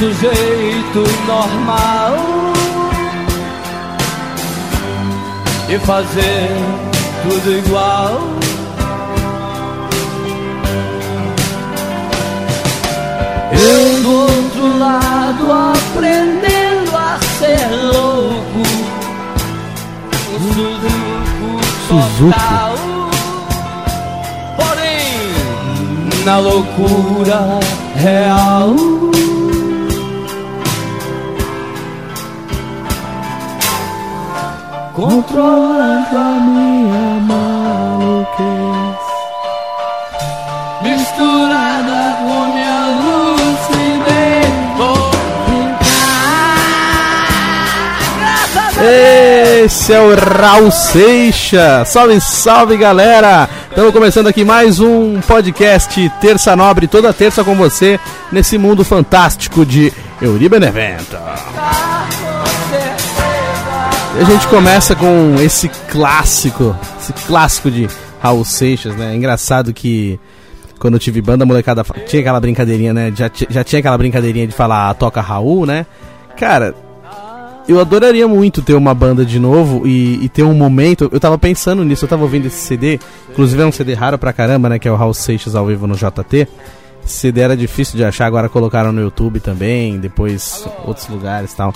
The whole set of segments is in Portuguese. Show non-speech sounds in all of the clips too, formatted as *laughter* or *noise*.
Sujeito normal e fazer tudo igual. Eu do outro lado aprendendo a ser louco. Suzuko Suzuko. total. Porém, na loucura real. Controlando a minha maluquez Misturada com minha Esse é o Raul Seixas. Salve, salve galera! Estamos começando aqui mais um podcast Terça Nobre, toda terça com você, nesse mundo fantástico de Euri Benevento. A gente começa com esse clássico, esse clássico de Raul Seixas, né? É engraçado que quando eu tive banda, a molecada tinha aquela brincadeirinha, né? Já, já tinha aquela brincadeirinha de falar "Ah, toca Raul, né? Cara, eu adoraria muito ter uma banda de novo e, e ter um momento. Eu tava pensando nisso, eu tava ouvindo esse CD. Inclusive é um CD raro pra caramba, né? Que é o Raul Seixas ao vivo no JT. Esse CD era difícil de achar, agora colocaram no YouTube também, depois outros lugares e tal.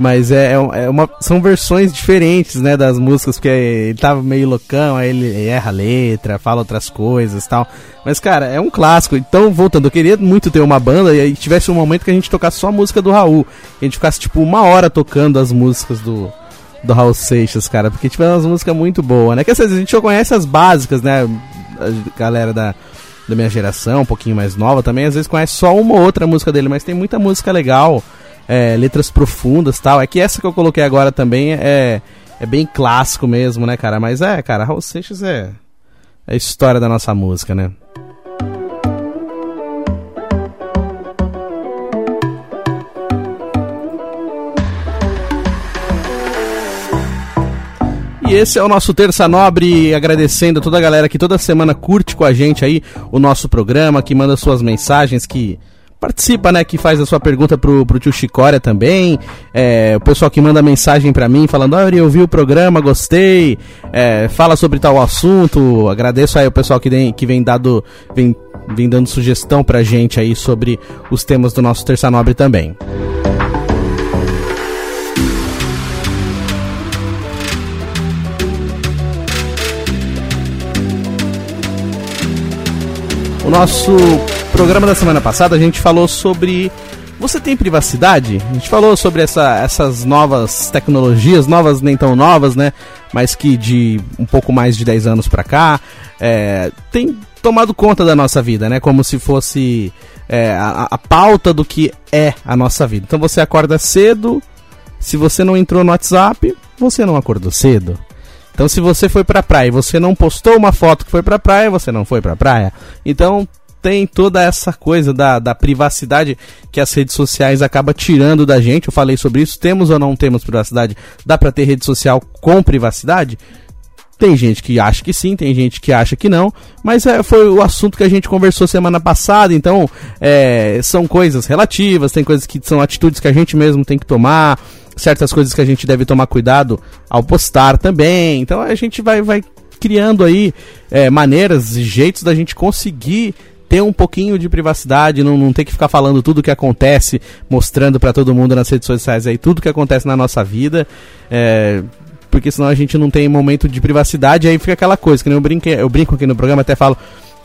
Mas é, é é uma, são versões diferentes, né, das músicas, porque ele tava meio loucão, aí ele erra a letra, fala outras coisas tal. Mas, cara, é um clássico. Então, voltando, eu queria muito ter uma banda e aí tivesse um momento que a gente tocasse só a música do Raul. Que a gente ficasse, tipo, uma hora tocando as músicas do, do Raul Seixas, cara. Porque, tipo, é umas músicas muito boas, né? Que às vezes a gente só conhece as básicas, né? A galera da, da minha geração, um pouquinho mais nova também, às vezes conhece só uma ou outra música dele, mas tem muita música legal, é, letras profundas tal. É que essa que eu coloquei agora também é, é bem clássico mesmo, né, cara? Mas é, cara, Raul Seixas é, é a história da nossa música, né? E esse é o nosso Terça Nobre, agradecendo a toda a galera que toda semana curte com a gente aí o nosso programa, que manda suas mensagens, que participa, né, que faz a sua pergunta pro, pro tio Chicória também, é, o pessoal que manda mensagem pra mim falando, olha, eu vi o programa, gostei, é, fala sobre tal assunto, agradeço aí o pessoal que, vem que vem, dado, vem, vem dando sugestão pra gente aí sobre os temas do nosso Terça Nobre também. O nosso programa da semana passada a gente falou sobre. Você tem privacidade? A gente falou sobre essa- essas novas tecnologias, novas nem tão novas, né? Mas que de um pouco mais de 10 anos pra cá, é, tem tomado conta da nossa vida, né? Como se fosse é, a, a pauta do que é a nossa vida. Então você acorda cedo, se você não entrou no WhatsApp, você não acordou cedo. Então, se você foi pra praia e você não postou uma foto que foi pra praia, você não foi pra praia. Então, tem toda essa coisa da, da privacidade que as redes sociais acabam tirando da gente. Eu falei sobre isso. Temos ou não temos privacidade? Dá pra ter rede social com privacidade? Tem gente que acha que sim, tem gente que acha que não, mas é, foi o assunto que a gente conversou semana passada, então é, são coisas relativas, tem coisas que são atitudes que a gente mesmo tem que tomar, certas coisas que a gente deve tomar cuidado ao postar também, então a gente vai, vai criando aí é, maneiras e jeitos da gente conseguir ter um pouquinho de privacidade, não, não ter que ficar falando tudo o que acontece, mostrando pra todo mundo nas redes sociais aí tudo que acontece na nossa vida. É, porque senão a gente não tem momento de privacidade, aí fica aquela coisa, que eu brinco, eu brinco aqui no programa, até falo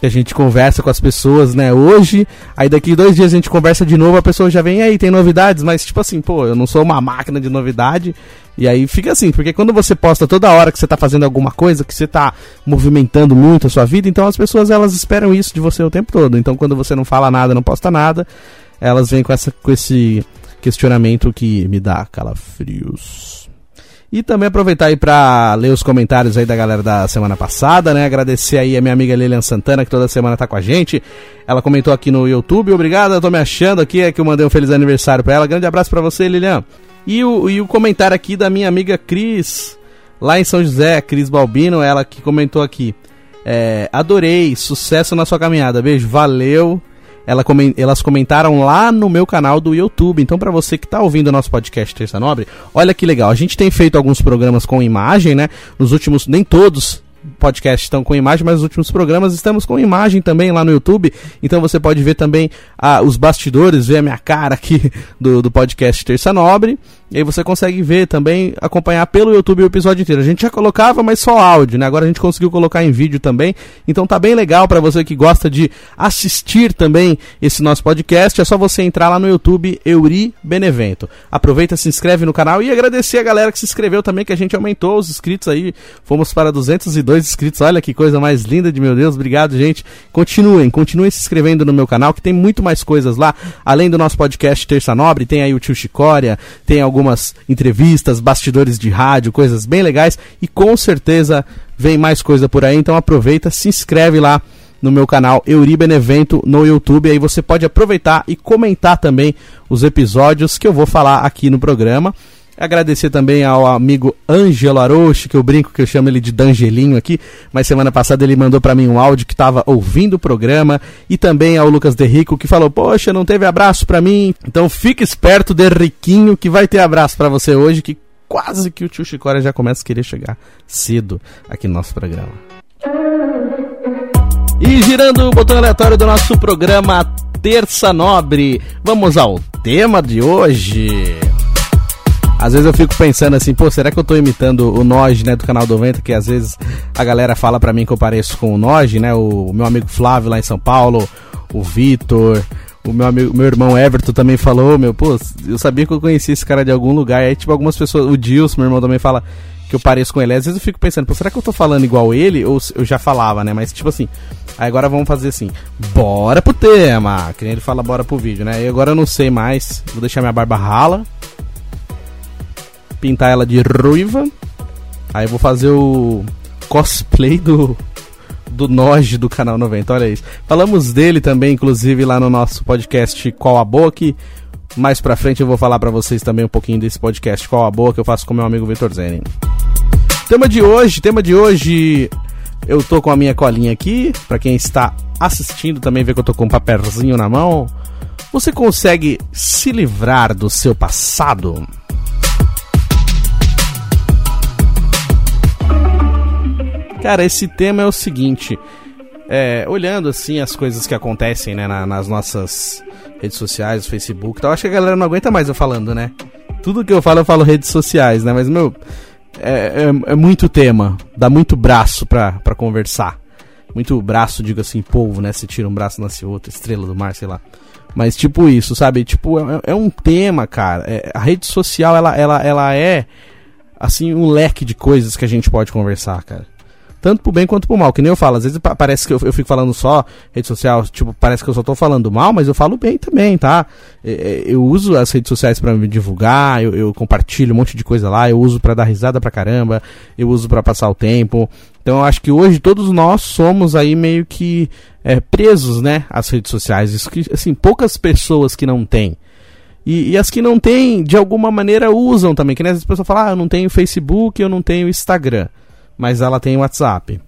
que a gente conversa com as pessoas, né, hoje, aí daqui dois dias a gente conversa de novo, a pessoa já vem, aí, tem novidades, mas tipo assim, pô, eu não sou uma máquina de novidade, e aí fica assim, porque quando você posta toda hora que você tá fazendo alguma coisa, que você tá movimentando muito a sua vida, então as pessoas elas esperam isso de você o tempo todo, então quando você não fala nada, não posta nada, elas vêm com essa com esse questionamento que me dá calafrios. E também aproveitar aí para ler os comentários aí da galera da semana passada, né? Agradecer aí a minha amiga Lilian Santana, que toda semana tá com a gente. Ela comentou aqui no YouTube. Obrigado, eu tô me achando aqui, é que eu mandei um feliz aniversário para ela. Grande abraço para você, Lilian. E o, e o comentário aqui da minha amiga Cris, lá em São José, Cris Balbino, ela que comentou aqui. É, adorei, sucesso na sua caminhada. Beijo, valeu. Ela elas comentaram lá no meu canal do YouTube. Então, para você que tá ouvindo o nosso podcast Terça Nobre, olha que legal. A gente tem feito alguns programas com imagem, né? Nos últimos, nem todos podcasts estão com imagem, mas nos últimos programas estamos com imagem também lá no YouTube. Então você pode ver também ah, os bastidores, ver a minha cara aqui *laughs* do, do podcast Terça Nobre. E aí você consegue ver também, acompanhar pelo YouTube o episódio inteiro. A gente já colocava, mas só áudio, né? Agora a gente conseguiu colocar em vídeo também. Então tá bem legal para você que gosta de assistir também esse nosso podcast. É só você entrar lá no YouTube Euri Benevento. Aproveita, se inscreve no canal e agradecer a galera que se inscreveu também, que a gente aumentou os inscritos aí. Fomos para 202 inscritos. Olha que coisa mais linda de meu Deus. Obrigado, gente. Continuem, continuem se inscrevendo no meu canal, que tem muito mais coisas lá. Além do nosso podcast Terça Nobre, tem aí o Tio Chicória, tem algum algumas entrevistas, bastidores de rádio, coisas bem legais e com certeza vem mais coisa por aí. Então aproveita, se inscreve lá no meu canal Euribenevento no YouTube. Aí você pode aproveitar e comentar também os episódios que eu vou falar aqui no programa. Agradecer também ao amigo Ângelo Aroche, que eu brinco que eu chamo ele de Dangelinho aqui, mas semana passada ele mandou para mim um áudio que estava ouvindo o programa, e também ao Lucas Derrico que falou: "Poxa, não teve abraço para mim". Então fique esperto, Derriquinho, que vai ter abraço para você hoje, que quase que o tio Chicória já começa a querer chegar cedo aqui no nosso programa. E girando o botão aleatório do nosso programa Terça Nobre, vamos ao tema de hoje. Às vezes eu fico pensando assim, pô, será que eu tô imitando o Noj, né, do canal do Vento, que às vezes a galera fala pra mim que eu pareço com o Noj, né, o meu amigo Flávio lá em São Paulo, o Vitor, o meu amigo, meu irmão Everton também falou, meu, pô, eu sabia que eu conhecia esse cara de algum lugar, e aí tipo algumas pessoas, o Dilson, meu irmão também fala que eu pareço com ele. Às vezes eu fico pensando, pô, será que eu tô falando igual ele ou eu já falava, né? Mas tipo assim, agora vamos fazer assim, bora pro tema, que nem ele fala bora pro vídeo, né? E agora eu não sei mais, vou deixar minha barba rala pintar ela de ruiva. Aí vou fazer o cosplay do do Noj do canal 90, olha isso. Falamos dele também, inclusive, lá no nosso podcast Qual a Boa, que mais pra frente eu vou falar para vocês também um pouquinho desse podcast Qual a Boa que eu faço com meu amigo Vitor Zenin. Tema de hoje, tema de hoje, eu tô com a minha colinha aqui, para quem está assistindo também vê que eu tô com um papelzinho na mão. Você consegue se livrar do seu passado? Cara, esse tema é o seguinte. É, olhando assim as coisas que acontecem né, na, nas nossas redes sociais, Facebook, então acho que a galera não aguenta mais eu falando, né? Tudo que eu falo, eu falo redes sociais, né? Mas, meu, é, é, é muito tema, dá muito braço pra, pra conversar. Muito braço, digo assim, polvo, né? Se tira um braço, nasce outro, estrela do mar, sei lá. Mas tipo isso, sabe? Tipo, é, é um tema, cara. É, a rede social, ela, ela, ela é, assim, um leque de coisas que a gente pode conversar, cara tanto pro bem quanto pro mal. Que nem eu falo, às vezes parece que eu, eu fico falando só rede social, tipo, parece que eu só tô falando mal, mas eu falo bem também, tá? É, é, eu uso as redes sociais para me divulgar, eu, eu, compartilho um monte de coisa lá, eu uso para dar risada pra caramba, eu uso para passar o tempo. Então eu acho que hoje todos nós somos aí meio que é, presos, né, às redes sociais. Isso que, assim, poucas pessoas que não têm. E, e, as que não têm, de alguma maneira, usam também. Que nem as pessoas falam, ah, eu não tenho Facebook, eu não tenho Instagram mas ela tem WhatsApp.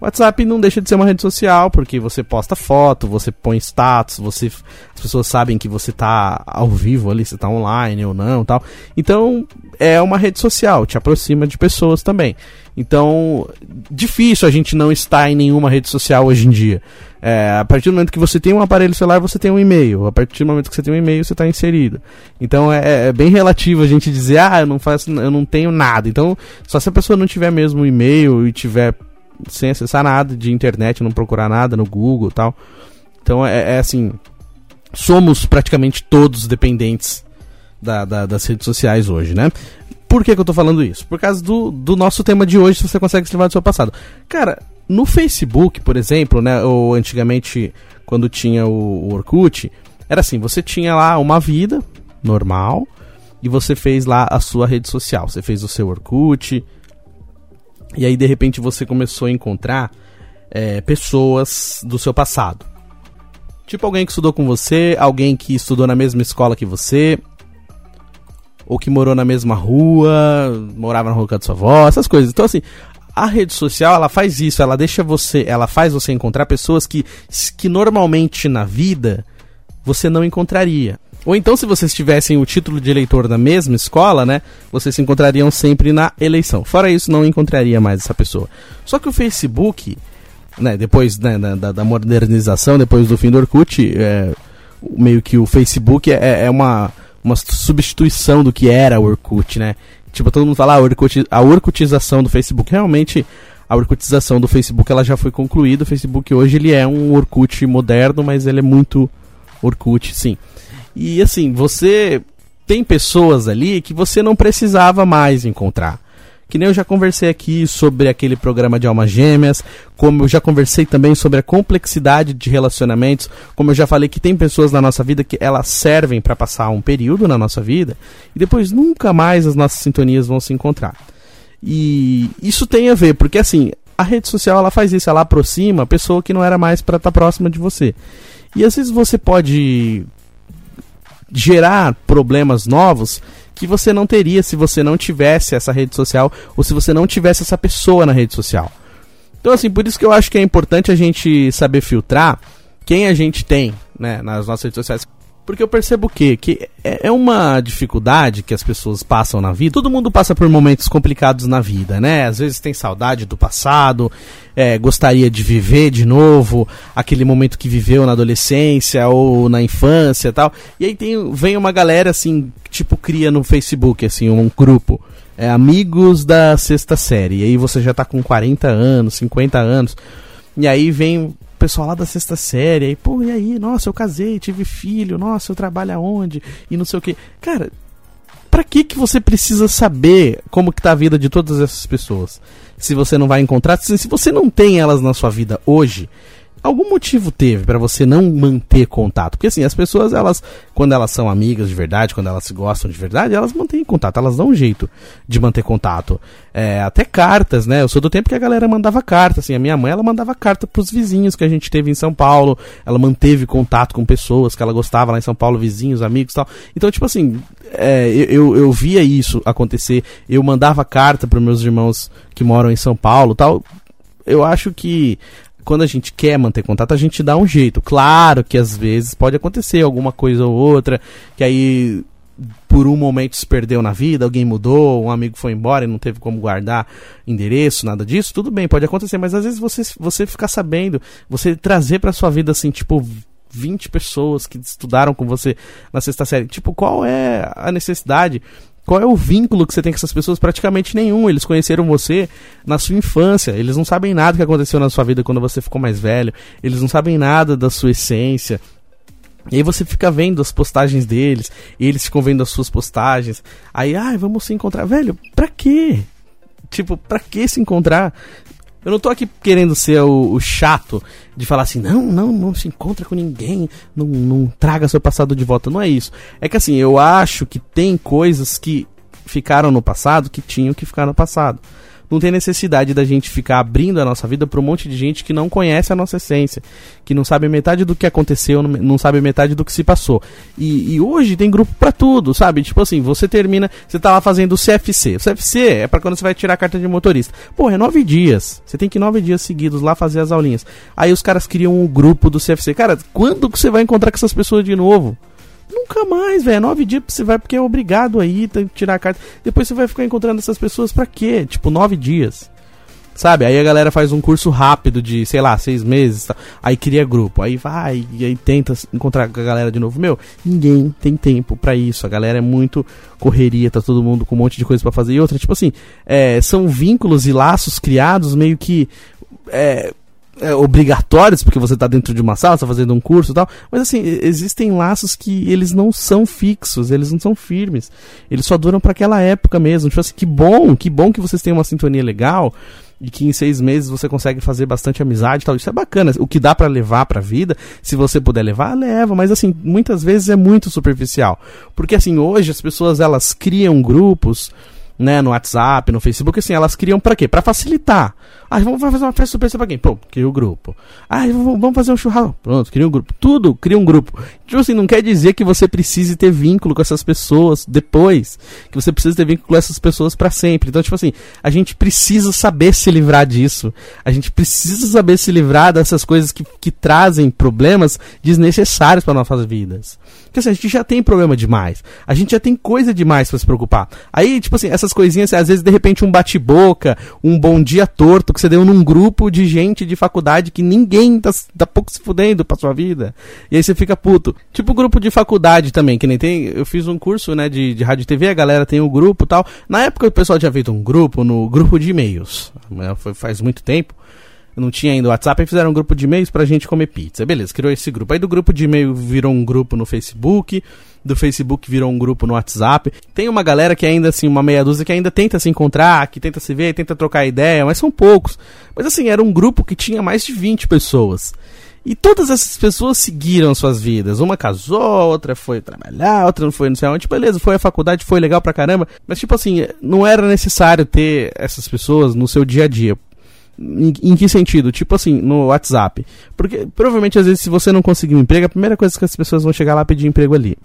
WhatsApp não deixa de ser uma rede social, porque você posta foto, você põe status, você, as pessoas sabem que você está ao vivo ali, você está online ou não tal. Então, é uma rede social, te aproxima de pessoas também. Então, difícil a gente não estar em nenhuma rede social hoje em dia. É, a partir do momento que você tem um aparelho celular, você tem um e-mail. A partir do momento que você tem um e-mail, você está inserido. Então é, é, bem relativo a gente dizer, ah, eu não faço, eu não tenho nada. Então, só se a pessoa não tiver mesmo um e-mail e tiver sem acessar nada de internet, não procurar nada no Google tal. Então é, é assim, somos praticamente todos dependentes da, da, das redes sociais hoje, né? Por que, que eu tô falando isso? Por causa do, do nosso tema de hoje, se você consegue se livrar do seu passado. Cara, no Facebook, por exemplo, né, ou antigamente quando tinha o, o Orkut, era assim, você tinha lá uma vida, normal, e você fez lá a sua rede social. Você fez o seu Orkut, e aí de repente você começou a encontrar é, pessoas do seu passado. Tipo alguém que estudou com você, alguém que estudou na mesma escola que você, ou que morou na mesma rua, morava na rua da sua avó, essas coisas. Então assim, a rede social ela faz isso, ela deixa você, ela faz você encontrar pessoas que, que normalmente na vida você não encontraria. Ou então, se vocês tivessem o título de eleitor da mesma escola, né? Vocês se encontrariam sempre na eleição. Fora isso, não encontraria mais essa pessoa. Só que o Facebook, né, depois né, da, da, modernização, depois do fim do Orkut, é, meio que o Facebook é, é uma, uma substituição do que era o Orkut, né? Tipo, todo mundo fala ah, a, Orkut, a Orkutização do Facebook. Realmente, a Orkutização do Facebook ela já foi concluída. O Facebook hoje ele é um Orkut moderno, mas ele é muito Orkut, sim. E assim, você tem pessoas ali que você não precisava mais encontrar. Que nem eu já conversei aqui sobre aquele programa de almas gêmeas, como eu já conversei também sobre a complexidade de relacionamentos, como eu já falei que tem pessoas na nossa vida que elas servem para passar um período na nossa vida e depois nunca mais as nossas sintonias vão se encontrar. E isso tem a ver, porque assim, a rede social ela faz isso, ela aproxima a pessoa que não era mais para estar tá próxima de você. E às vezes você pode gerar problemas novos que você não teria se você não tivesse essa rede social ou se você não tivesse essa pessoa na rede social. Então, assim, por isso que eu acho que é importante a gente saber filtrar quem a gente tem né, nas nossas redes sociais. Porque eu percebo que, que é, é uma dificuldade que as pessoas passam na vida. Todo mundo passa por momentos complicados na vida, né? Às vezes tem saudade do passado, é, gostaria de viver de novo aquele momento que viveu na adolescência ou na infância tal. E aí tem, vem uma galera assim, tipo, cria no Facebook, assim, um grupo. É, amigos da sexta série. E aí você já tá com 40 anos, 50 anos. E aí vem pessoal lá da sexta série, aí, pô, e aí, nossa, eu casei, tive filho, nossa, eu trabalho aonde, e não sei o que. Cara, pra que que você precisa saber como que tá a vida de todas essas pessoas? Se você não vai encontrar, se você não tem elas na sua vida hoje, algum motivo teve para você não manter contato? Porque assim, as pessoas, elas, quando elas são amigas de verdade, quando elas se gostam de verdade, elas mantêm contato, elas dão um jeito de manter contato. É, até cartas, né? Eu sou do tempo que a galera mandava carta, assim, a minha mãe, ela mandava carta pros vizinhos que a gente teve em São Paulo, ela manteve contato com pessoas que ela gostava lá em São Paulo, vizinhos, amigos tal. Então, tipo assim, é, eu, eu via isso acontecer, eu mandava carta para meus irmãos que moram em São Paulo tal. Eu acho que quando a gente quer manter contato, a gente dá um jeito. Claro que às vezes pode acontecer alguma coisa ou outra, que aí por um momento se perdeu na vida, alguém mudou, um amigo foi embora e não teve como guardar endereço, nada disso, tudo bem, pode acontecer, mas às vezes você, você ficar sabendo, você trazer para sua vida assim, tipo, 20 pessoas que estudaram com você na sexta série, tipo, qual é a necessidade qual é o vínculo que você tem com essas pessoas? Praticamente nenhum. Eles conheceram você na sua infância. Eles não sabem nada que aconteceu na sua vida quando você ficou mais velho. Eles não sabem nada da sua essência. E aí você fica vendo as postagens deles, eles ficam vendo as suas postagens. Aí, ai, ah, vamos se encontrar. Velho, pra quê? Tipo, pra que se encontrar? Eu não tô aqui querendo ser o, o, chato de falar assim, não, não, não se encontra com ninguém, não, não traga seu passado de volta. Não é isso. É que assim, eu acho que tem coisas que ficaram no passado que tinham que ficar no passado não tem necessidade da gente ficar abrindo a nossa vida para um monte de gente que não conhece a nossa essência, que não sabe metade do que aconteceu, não sabe metade do que se passou. E, e hoje tem grupo para tudo, sabe? Tipo assim, você termina, você tá lá fazendo o CFC. O CFC é para quando você vai tirar a carta de motorista. Pô, é nove dias. Você tem que ir nove dias seguidos lá fazer as aulinhas. Aí os caras criam um grupo do CFC. Cara, quando que você vai encontrar com essas pessoas de novo? Nunca mais, velho. Nove dias você vai porque é obrigado aí, tem que tirar a carta. Depois você vai ficar encontrando essas pessoas pra quê? Tipo, nove dias. Sabe? Aí a galera faz um curso rápido de, sei lá, seis meses. Tá? Aí cria grupo. Aí vai e aí tenta encontrar com a galera de novo. Meu, ninguém tem tempo para isso. A galera é muito correria, tá todo mundo com um monte de coisa para fazer. E outra, tipo assim, é, são vínculos e laços criados meio que. É, é, obrigatórios, porque você está dentro de uma sala, está fazendo um curso e tal, mas assim, existem laços que eles não são fixos, eles não são firmes, eles só duram para aquela época mesmo. Tipo assim, que bom, que bom que vocês têm uma sintonia legal, e que em seis meses você consegue fazer bastante amizade e tal. Isso é bacana. O que dá para levar pra vida, se você puder levar, leva. Mas assim, muitas vezes é muito superficial. Porque assim, hoje as pessoas elas criam grupos né, no WhatsApp, no Facebook, assim, elas criam para quê? Para facilitar. Ah, vamos fazer uma festa surpresa pra quem? Pô, cria o um grupo. Ah, vamos fazer um churrasco. Pronto, cria um grupo. Tudo, cria um grupo. Tipo assim, não quer dizer que você precise ter vínculo com essas pessoas depois. Que você precisa ter vínculo com essas pessoas para sempre. Então, tipo assim, a gente precisa saber se livrar disso. A gente precisa saber se livrar dessas coisas que, que trazem problemas desnecessários para nossas vidas. Porque assim, a gente já tem problema demais. A gente já tem coisa demais para se preocupar. Aí, tipo assim, essas coisinhas, às vezes, de repente, um bate-boca, um bom dia torto que você deu num grupo de gente de faculdade que ninguém tá, tá pouco se fudendo pra sua vida. E aí você fica puto. Tipo grupo de faculdade também, que nem tem. Eu fiz um curso, né, de, de rádio e TV, a galera tem um grupo tal. Na época o pessoal tinha feito um grupo no grupo de e-mails. Foi faz muito tempo não tinha ainda o WhatsApp, e fizeram um grupo de e-mails pra gente comer pizza. Beleza, criou esse grupo. Aí do grupo de e-mail virou um grupo no Facebook, do Facebook virou um grupo no WhatsApp. Tem uma galera que ainda, assim, uma meia dúzia que ainda tenta se encontrar, que tenta se ver, tenta trocar ideia, mas são poucos. Mas assim, era um grupo que tinha mais de 20 pessoas. E todas essas pessoas seguiram suas vidas. Uma casou, outra foi trabalhar, outra não foi não sei onde. Beleza, foi à faculdade, foi legal pra caramba. Mas, tipo assim, não era necessário ter essas pessoas no seu dia a dia. Em, em, que sentido? Tipo assim, no WhatsApp. Porque provavelmente, às vezes, se você não conseguir um emprego, a primeira coisa que as pessoas vão chegar lá pedir emprego ali.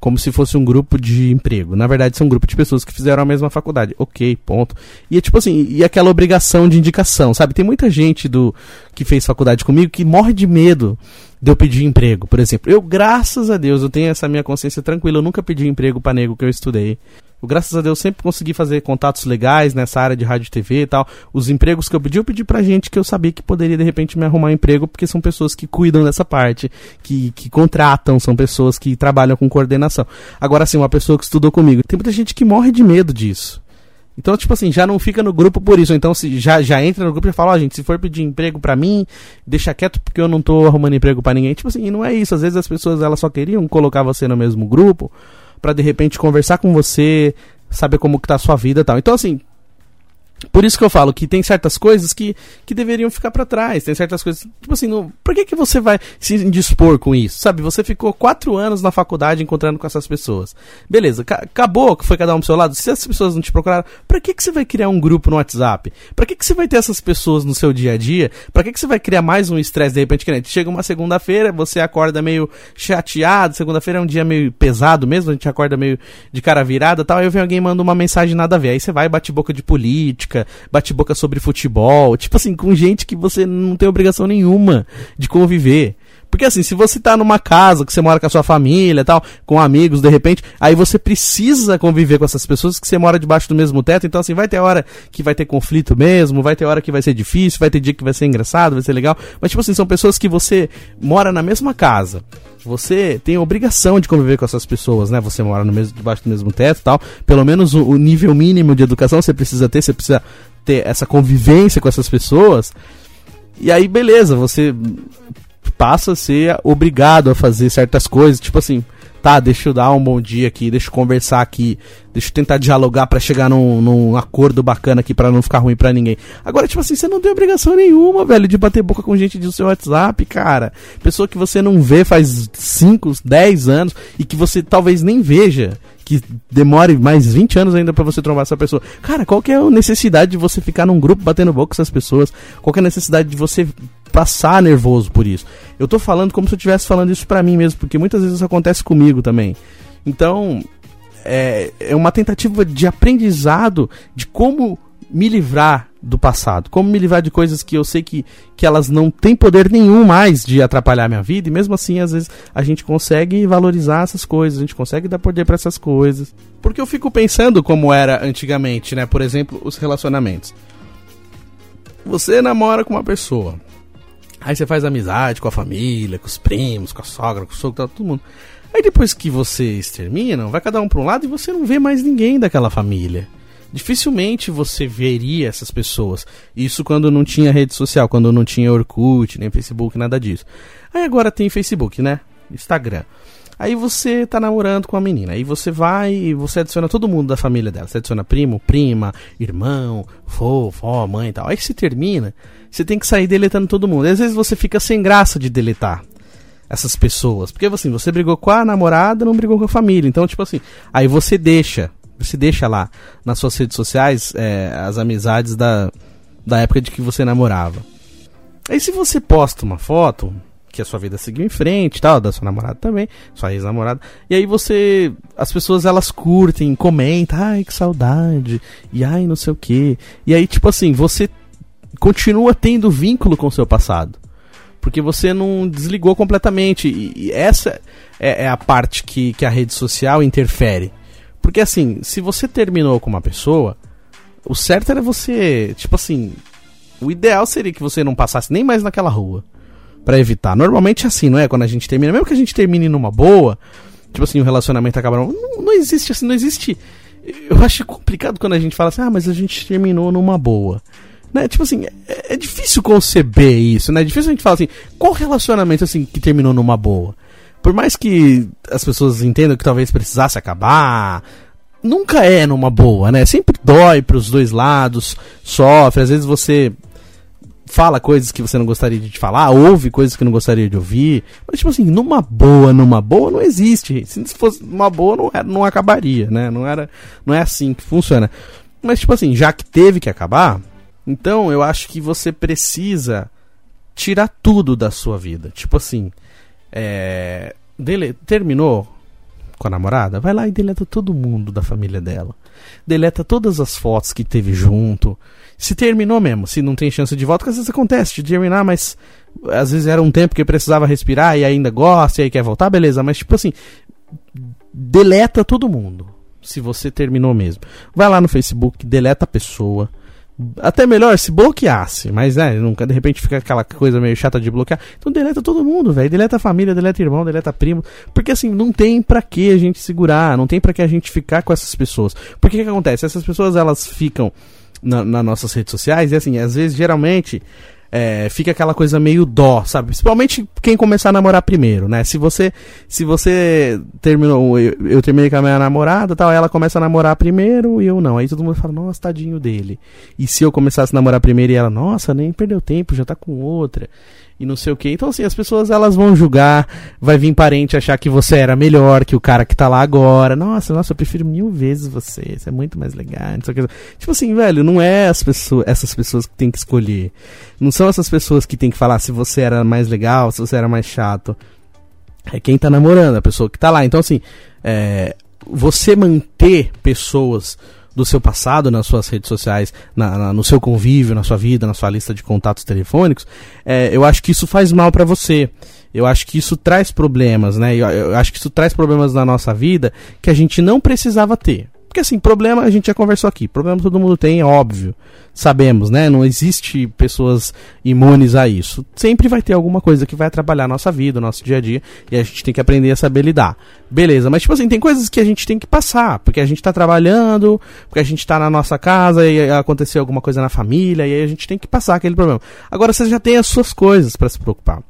Como se fosse um grupo de emprego. Na verdade, são um grupo de pessoas que fizeram a mesma faculdade. Ok, ponto. E é tipo assim, e aquela obrigação de indicação, sabe? Tem muita gente do que fez faculdade comigo que morre de medo de eu pedir emprego, por exemplo. Eu, graças a Deus, eu tenho essa minha consciência tranquila. Eu nunca pedi emprego para nego que eu estudei. Eu, graças a Deus, sempre consegui fazer contatos legais nessa área de rádio e TV e tal. Os empregos que eu pedi, eu pedi pra gente que eu sabia que poderia, de repente, me arrumar um emprego, porque são pessoas que cuidam dessa parte, que, que contratam, são pessoas que trabalham com coordenação. Agora, assim, uma pessoa que estudou comigo, tem muita gente que morre de medo disso. Então, tipo assim, já não fica no grupo por isso. Então, se já, já entra no grupo e fala, ó, oh, gente, se for pedir emprego pra mim, deixa quieto porque eu não tô arrumando emprego para ninguém. Tipo assim, não é isso. Às vezes as pessoas elas só queriam colocar você no mesmo grupo para de repente conversar com você, saber como que tá a sua vida e tal. Então, assim, por isso que eu falo que tem certas coisas que, que deveriam ficar para trás. Tem certas coisas. Tipo assim, não, por que, que você vai se indispor com isso? Sabe, você ficou quatro anos na faculdade encontrando com essas pessoas. Beleza, acabou que foi cada um pro seu lado. Se as pessoas não te procuraram, pra que, que você vai criar um grupo no WhatsApp? Pra que, que você vai ter essas pessoas no seu dia a dia? Pra que, que você vai criar mais um estresse de repente? Que, chega uma segunda-feira, você acorda meio chateado. Segunda-feira é um dia meio pesado mesmo, a gente acorda meio de cara virada tal. Aí vem alguém manda uma mensagem nada a ver. Aí você vai bate boca de política política, bate boca sobre futebol, tipo assim, com gente que você não tem obrigação nenhuma de conviver. Porque assim, se você tá numa casa, que você mora com a sua família tal, com amigos, de repente, aí você precisa conviver com essas pessoas que você mora debaixo do mesmo teto. Então, assim, vai ter hora que vai ter conflito mesmo, vai ter hora que vai ser difícil, vai ter dia que vai ser engraçado, vai ser legal. Mas, tipo assim, são pessoas que você mora na mesma casa. Você tem a obrigação de conviver com essas pessoas, né? Você mora no mesmo, debaixo do mesmo teto tal. Pelo menos o, o nível mínimo de educação você precisa ter, você precisa ter essa convivência com essas pessoas. E aí, beleza, você passa a ser obrigado a fazer certas coisas, tipo assim, tá, deixa eu dar um bom dia aqui, deixa eu conversar aqui, deixa eu tentar dialogar para chegar num, num, acordo bacana aqui para não ficar ruim para ninguém. Agora, tipo assim, você não tem obrigação nenhuma, velho, de bater boca com gente do seu WhatsApp, cara. Pessoa que você não vê faz 5, 10 anos e que você talvez nem veja que demore mais 20 anos ainda para você trombar essa pessoa. Cara, qual que é a necessidade de você ficar num grupo batendo boca com essas pessoas? Qual que é a necessidade de você passar nervoso por isso. Eu tô falando como se eu estivesse falando isso pra mim mesmo, porque muitas vezes isso acontece comigo também. Então, é, é uma tentativa de aprendizado de como me livrar do passado, como me livrar de coisas que eu sei que, que elas não têm poder nenhum mais de atrapalhar minha vida, e mesmo assim, às vezes, a gente consegue valorizar essas coisas, a gente consegue dar poder para essas coisas. Porque eu fico pensando como era antigamente, né? Por exemplo, os relacionamentos. Você namora com uma pessoa, Aí você faz amizade com a família, com os primos, com a sogra, com o sogro, todo mundo. Aí depois que vocês terminam, vai cada um para um lado e você não vê mais ninguém daquela família. Dificilmente você veria essas pessoas. Isso quando não tinha rede social, quando não tinha Orkut, nem Facebook, nada disso. Aí agora tem Facebook, né? Instagram. Aí você tá namorando com a menina, aí você vai e você adiciona todo mundo da família dela. Você adiciona primo, prima, irmão, vô, vó, mãe e tal. Aí se termina, você tem que sair deletando todo mundo. E às vezes você fica sem graça de deletar essas pessoas. Porque assim, você brigou com a namorada, não brigou com a família. Então, tipo assim, aí você deixa, você deixa lá nas suas redes sociais é, as amizades da, da época de que você namorava. Aí se você posta uma foto, que a sua vida seguiu em frente, tal, da sua namorada também, sua ex-namorada. E aí você, as pessoas elas curtem, comentam, ai que saudade, e ai não sei o que. E aí tipo assim, você continua tendo vínculo com o seu passado. Porque você não desligou completamente. E, e essa é, é, a parte que, que a rede social interfere. Porque assim, se você terminou com uma pessoa, o certo era você, tipo assim, o ideal seria que você não passasse nem mais naquela rua para evitar. Normalmente é assim, não é? Quando a gente termina, mesmo que a gente termine numa boa, tipo assim, o relacionamento acaba. Não, não existe assim, não existe. Eu acho complicado quando a gente fala assim, ah, mas a gente terminou numa boa. Né? Tipo assim, é, é difícil conceber isso, né? É difícil a gente falar assim, qual relacionamento assim que terminou numa boa? Por mais que as pessoas entendam que talvez precisasse acabar, nunca é numa boa, né? Sempre dói pros dois lados, sofre, às vezes você fala coisas que você não gostaria de falar, ouve coisas que não gostaria de ouvir. Mas, tipo assim, numa boa, numa boa, não existe. Se fosse uma boa, não, era, não acabaria, né? Não, era, não é assim que funciona. Mas, tipo assim, já que teve que acabar, então eu acho que você precisa tirar tudo da sua vida. Tipo assim, é, dele, terminou com a namorada? Vai lá e deleta todo mundo da família dela. Deleta todas as fotos que teve junto se terminou mesmo, se não tem chance de volta, porque às vezes acontece de terminar, mas às vezes era um tempo que precisava respirar e ainda gosta e aí quer voltar, beleza, mas tipo assim, deleta todo mundo. Se você terminou mesmo. Vai lá no Facebook, deleta a pessoa. Até melhor se bloqueasse, mas né, nunca de repente fica aquela coisa meio chata de bloquear. Então deleta todo mundo, velho. Deleta a família, deleta irmão, deleta primo. Porque assim, não tem para que a gente segurar, não tem para que a gente ficar com essas pessoas. Porque que, acontece? Essas pessoas elas ficam na, nas nossas redes sociais, e assim, às vezes, geralmente, é, fica aquela coisa meio dó, sabe? Principalmente quem começar a namorar primeiro, né? Se você se você terminou, eu, eu terminei com a minha namorada, tal, ela começa a namorar primeiro e eu não. Aí todo mundo fala: "Nossa, tadinho dele". E se eu começasse a namorar primeiro e ela: "Nossa, nem perdeu tempo, já tá com outra" e não sei o que. Então, assim, as pessoas elas vão julgar, vai vir parente achar que você era melhor que o cara que tá lá agora. Nossa, nossa, eu prefiro mil vezes você, você é muito mais legal. Não sei o que. Tipo assim, velho, não é as pessoas, essas pessoas que tem que escolher. Não são essas pessoas que tem que falar se você era mais legal, se você era mais chato. É quem tá namorando, a pessoa que tá lá. Então, assim, é, você manter pessoas do seu passado nas suas redes sociais, na, na, no seu convívio, na sua vida, na sua lista de contatos telefônicos, é, eu acho que isso faz mal para você. Eu acho que isso traz problemas, né? Eu, eu acho que isso traz problemas na nossa vida que a gente não precisava ter. Porque assim, problema a gente já conversou aqui. Problema todo mundo tem, é óbvio. Sabemos, né? Não existe pessoas imunes a isso. Sempre vai ter alguma coisa que vai atrapalhar a nossa vida, o nosso dia a dia. E a gente tem que aprender a saber lidar. Beleza, mas tipo assim, tem coisas que a gente tem que passar. Porque a gente tá trabalhando, porque a gente tá na nossa casa e aconteceu alguma coisa na família. E aí a gente tem que passar aquele problema. Agora você já tem as suas coisas para se preocupar.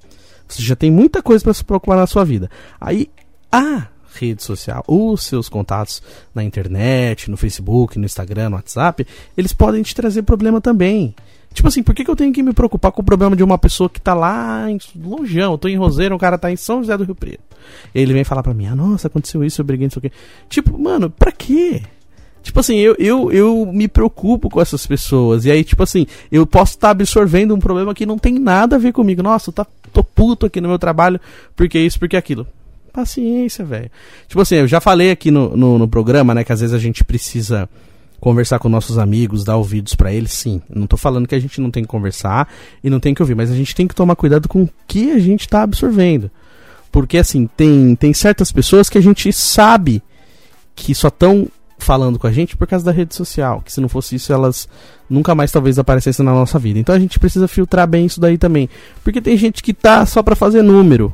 Você já tem muita coisa para se preocupar na sua vida. Aí, ah, rede social, os seus contatos na internet, no Facebook, no Instagram, no WhatsApp, eles podem te trazer problema também. Tipo assim, por que, que eu tenho que me preocupar com o problema de uma pessoa que tá lá em longeão? Eu tô em Roseiro, um cara tá em São José do Rio Preto. Ele vem falar pra mim, ah, nossa, aconteceu isso, eu briguei, não sei o quê. Tipo, mano, pra quê? Tipo assim, eu, eu, eu me preocupo com essas pessoas. E aí, tipo assim, eu posso estar tá absorvendo um problema que não tem nada a ver comigo. Nossa, eu tá, tô puto aqui no meu trabalho, porque isso, porque aquilo. Paciência, velho. Tipo assim, eu já falei aqui no, no, no, programa, né, que às vezes a gente precisa conversar com nossos amigos, dar ouvidos para eles, sim. Não tô falando que a gente não tem que conversar e não tem que ouvir, mas a gente tem que tomar cuidado com o que a gente tá absorvendo. Porque, assim, tem, tem certas pessoas que a gente sabe que só estão falando com a gente por causa da rede social. Que se não fosse isso, elas nunca mais talvez aparecessem na nossa vida. Então a gente precisa filtrar bem isso daí também. Porque tem gente que tá só pra fazer número.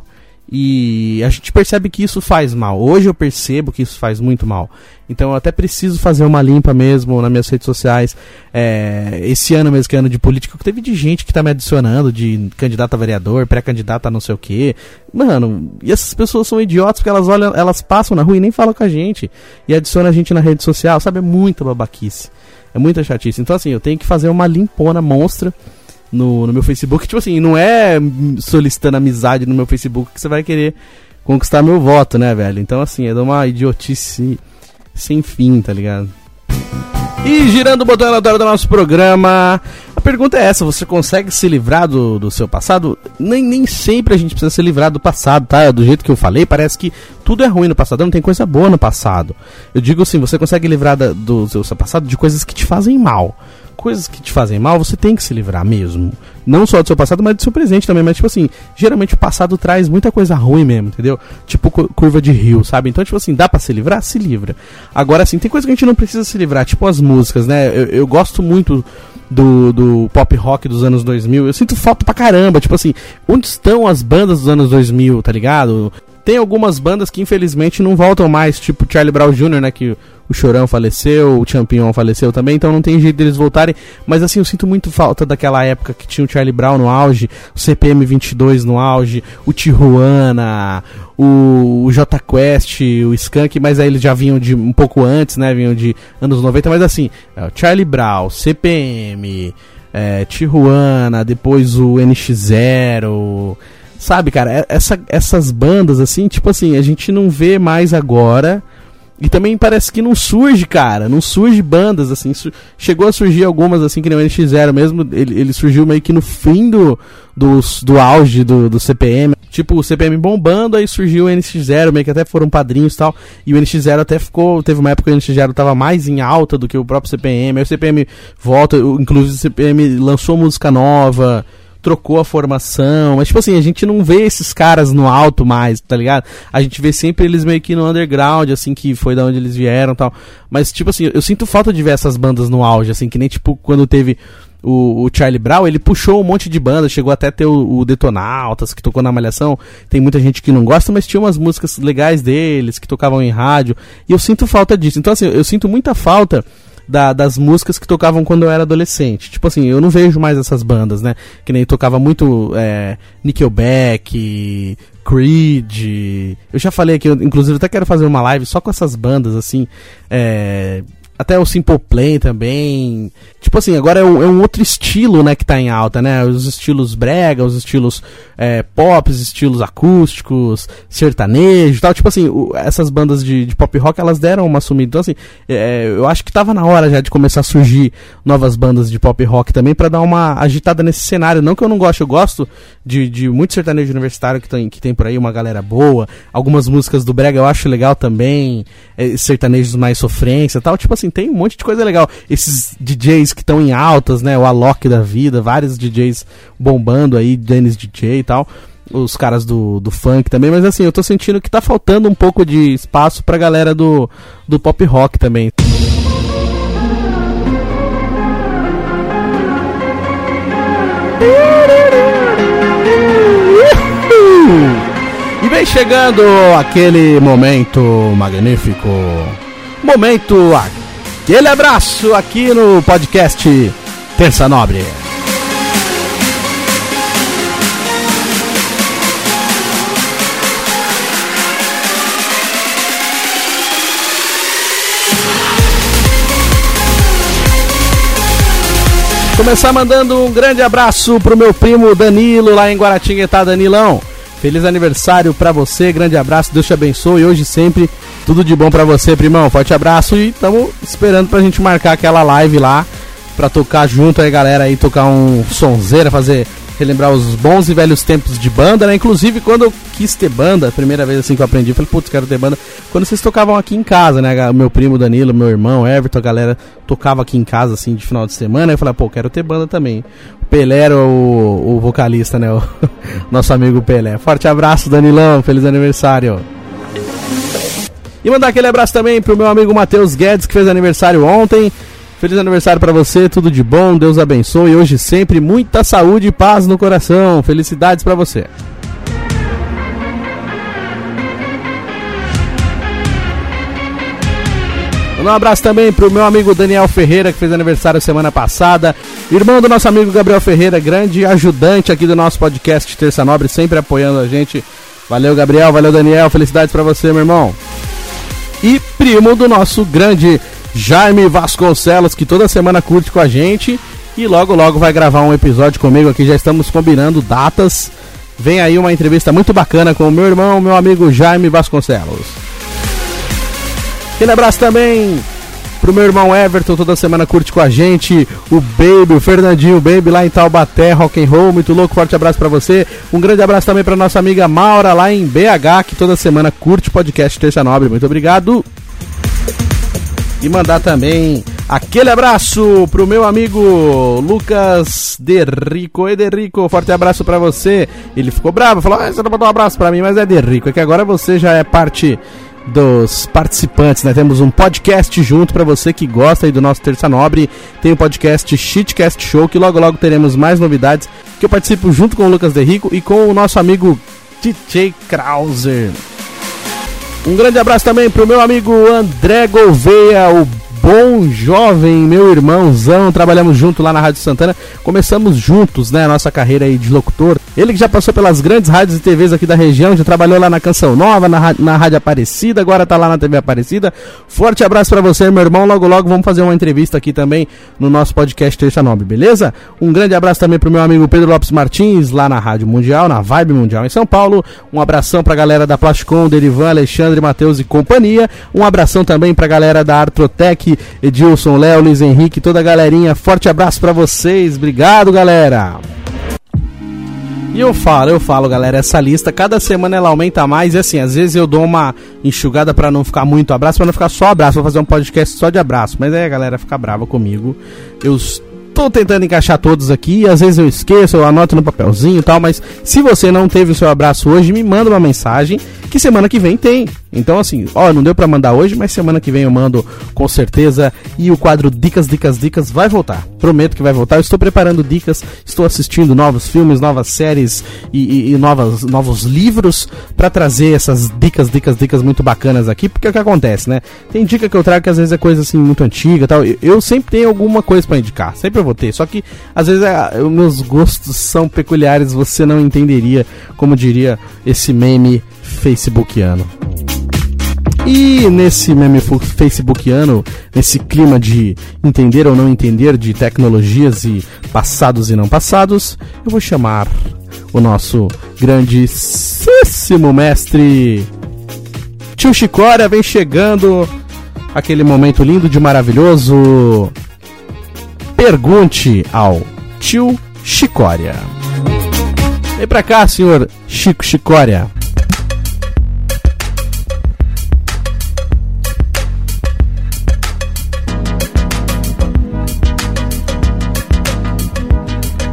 E a gente percebe que isso faz mal. Hoje eu percebo que isso faz muito mal. Então eu até preciso fazer uma limpa mesmo nas minhas redes sociais. É, esse ano mesmo, que é ano de política, teve de gente que tá me adicionando, de candidato a vereador, pré-candidato a não sei o quê. Mano, e essas pessoas são idiotas porque elas olham, elas passam na rua e nem falam com a gente. E adicionam a gente na rede social, sabe? É muita babaquice. É muita chatice. Então assim, eu tenho que fazer uma limpona monstra no, no meu Facebook. Tipo assim, não é solicitando amizade no meu Facebook que você vai querer conquistar meu voto, né, velho? Então, assim, é de uma idiotice sem fim, tá ligado? E girando o botão aleatório do nosso programa, a pergunta é essa: você consegue se livrar do, do seu passado? Nem, nem sempre a gente precisa se livrar do passado, tá? Do jeito que eu falei, parece que tudo é ruim no passado, não tem coisa boa no passado. Eu digo assim: você consegue livrar da, do seu passado de coisas que te fazem mal coisas que te fazem mal, você tem que se livrar mesmo. Não só do seu passado, mas do seu presente também. Mas, tipo assim, geralmente o passado traz muita coisa ruim mesmo, entendeu? Tipo curva de rio, sabe? Então, tipo assim, dá pra se livrar? Se livra. Agora, assim, tem coisa que a gente não precisa se livrar, tipo as músicas, né? Eu, eu gosto muito do, do pop rock dos anos 2000. Eu sinto falta pra caramba. Tipo assim, onde estão as bandas dos anos 2000, tá ligado? Tem algumas bandas que infelizmente não voltam mais, tipo Charlie Brown Jr., né? Que o Chorão faleceu, o Champion faleceu também, então não tem jeito deles voltarem. Mas assim, eu sinto muito falta daquela época que tinha o Charlie Brown no auge, o CPM 22 no auge, o Tijuana, o, o J Quest, o Skunk, mas aí eles já vinham de um pouco antes, né? Vinham de anos 90, mas assim, é, Charlie Brown, CPM, é, Tijuana, depois o NX0. Sabe, cara, é, essa, essas bandas, assim, tipo assim, a gente não vê mais agora. E também parece que não surge, cara. Não surge bandas, assim. Su chegou a surgir algumas, assim, que nem o NX0 mesmo. Ele, ele surgiu meio que no fim do, do, do auge do, do CPM. Tipo, o CPM bombando, aí surgiu o NX0, meio que até foram padrinhos e tal. E o NX0 até ficou. Teve uma época que o NX0 tava mais em alta do que o próprio CPM. Aí o CPM volta, inclusive o CPM lançou música nova trocou a formação. Mas, tipo assim, a gente não vê esses caras no alto mais, tá ligado? A gente vê sempre eles meio que no underground, assim, que foi da onde eles vieram tal. Mas, tipo assim, eu sinto falta de ver essas bandas no auge, assim, que nem, tipo, quando teve. O, o, Charlie Brown, ele puxou um monte de banda, chegou até ter o, o Detonautas, que tocou na Malhação. Tem muita gente que não gosta, mas tinha umas músicas legais deles, que tocavam em rádio. E eu sinto falta disso. Então, assim, eu sinto muita falta da, das músicas que tocavam quando eu era adolescente. Tipo assim, eu não vejo mais essas bandas, né? Que nem tocava muito é, Nickelback, Creed. Eu já falei aqui, eu, inclusive até quero fazer uma live só com essas bandas, assim. É, até o Simple Play também. Tipo assim, agora é um, é um, outro estilo, né, que tá em alta, né? Os estilos brega, os estilos é, pop, os estilos acústicos, sertanejo e tal. Tipo assim, o, essas bandas de, de, pop rock, elas deram uma sumida. Então assim, é, eu acho que tava na hora já de começar a surgir novas bandas de pop rock também para dar uma agitada nesse cenário. Não que eu não gosto, eu gosto de, de muito sertanejo universitário que tem, que tem por aí, uma galera boa. Algumas músicas do brega eu acho legal também. É, sertanejos mais sofrência e tal. Tipo assim, tem um monte de coisa legal. Esses DJs que estão em altas, né? O Alok da vida, vários DJs bombando aí, Dennis DJ e tal. Os caras do, do funk também, mas assim, eu tô sentindo que tá faltando um pouco de espaço pra galera do, do pop rock também. E vem chegando aquele momento magnífico. Momento Aquele abraço aqui no podcast Terça Nobre. Começar mandando um grande abraço pro meu primo Danilo lá em Guaratinguetá, Danilão. Feliz aniversário para você, grande abraço, Deus te abençoe hoje sempre. Tudo de bom para você, primão. Forte abraço e estamos esperando pra gente marcar aquela live lá pra tocar junto aí, galera, aí tocar um sonzeira, fazer relembrar os bons e velhos tempos de banda, né? Inclusive, quando eu quis ter banda, primeira vez assim que eu aprendi, eu falei, putz, quero ter banda. Quando vocês tocavam aqui em casa, né? Meu primo Danilo, meu irmão Everton, a galera tocava aqui em casa, assim, de final de semana. Eu falei, pô, quero ter banda também. O Pelé era o, o vocalista, né? O *laughs* nosso amigo Pelé. Forte abraço, Danilão. Feliz aniversário. E mandar aquele abraço também pro meu amigo Matheus Guedes, que fez aniversário ontem. Feliz aniversário para você, tudo de bom, Deus abençoe. Hoje sempre muita saúde e paz no coração. Felicidades para você. Um abraço também pro meu amigo Daniel Ferreira, que fez aniversário semana passada. Irmão do nosso amigo Gabriel Ferreira, grande ajudante aqui do nosso podcast Terça Nobre, sempre apoiando a gente. Valeu, Gabriel, valeu, Daniel. Felicidades para você, meu irmão. E primo do nosso grande Jaime Vasconcelos, que toda semana curte com a gente. E logo, logo vai gravar um episódio comigo aqui. Já estamos combinando datas. Vem aí uma entrevista muito bacana com o meu irmão, meu amigo Jaime Vasconcelos. Aquele abraço também pro meu irmão Everton, toda semana curte com a gente. O Baby, o Fernandinho Baby lá em Taubaté, rock and roll, muito louco. Forte abraço para você. Um grande abraço também para nossa amiga Maura lá em BH, que toda semana curte o podcast Terça Nobre. Muito obrigado. E mandar também aquele abraço pro meu amigo Lucas Derrico. E Derrico, forte abraço para você. Ele ficou bravo, falou: ah, você não mandou um abraço para mim, mas é Derrico. É que agora você já é parte dos participantes, né? Temos um podcast junto para você que gosta aí do nosso Terça Nobre. Tem o podcast Shitcast Show, que logo logo teremos mais novidades. Que eu participo junto com o Lucas Derrico e com o nosso amigo DJ Krauser. Um grande abraço também pro meu amigo André Gouveia, o bom jovem, meu irmãozão. Trabalhamos junto lá na Rádio Santana. Começamos juntos, né, a nossa carreira aí de locutor. Ele que já passou pelas grandes rádios e TVs aqui da região, já trabalhou lá na Canção Nova, na, na Rádio Aparecida, agora tá lá na TV Aparecida. Forte abraço para você, meu irmão. Logo, logo vamos fazer uma entrevista aqui também no nosso podcast Terça Nobre, beleza? Um grande abraço também pro meu amigo Pedro Lopes Martins, lá na Rádio Mundial, na Vibe Mundial em São Paulo. Um abração pra galera da Plasticom, Derivan, Alexandre, Matheus e companhia. Um abração também pra galera da Artrotec, Edilson, Léo, Luiz Henrique, toda a galerinha. Forte abraço para vocês. Obrigado, galera. E eu falo, eu falo, galera, essa lista, cada semana ela aumenta mais e assim, às vezes eu dou uma enxugada para não ficar muito abraço, para não ficar só abraço, vou fazer um podcast só de abraço, mas aí a galera fica brava comigo. Eu estou tentando encaixar todos aqui, às vezes eu esqueço, eu anoto no papelzinho e tal, mas se você não teve o seu abraço hoje, me manda uma mensagem que semana que vem tem. Então, assim, ó, não deu para mandar hoje, mas semana que vem eu mando com certeza. E o quadro Dicas, Dicas, Dicas vai voltar. Prometo que vai voltar. Eu estou preparando dicas, estou assistindo novos filmes, novas séries e, e, e novas, novos livros para trazer essas dicas, dicas, dicas muito bacanas aqui. Porque é o que acontece, né? Tem dica que eu trago que às vezes é coisa assim muito antiga tal. Eu, eu sempre tenho alguma coisa para indicar, sempre eu vou ter. Só que às vezes é, os meus gostos são peculiares, você não entenderia, como diria esse meme facebookiano. E nesse meme facebookiano, nesse clima de entender ou não entender de tecnologias e passados e não passados, eu vou chamar o nosso grandíssimo mestre Tio Chicória vem chegando aquele momento lindo de maravilhoso. Pergunte ao Tio Chicória. Vem pra cá, senhor Chico Chicória.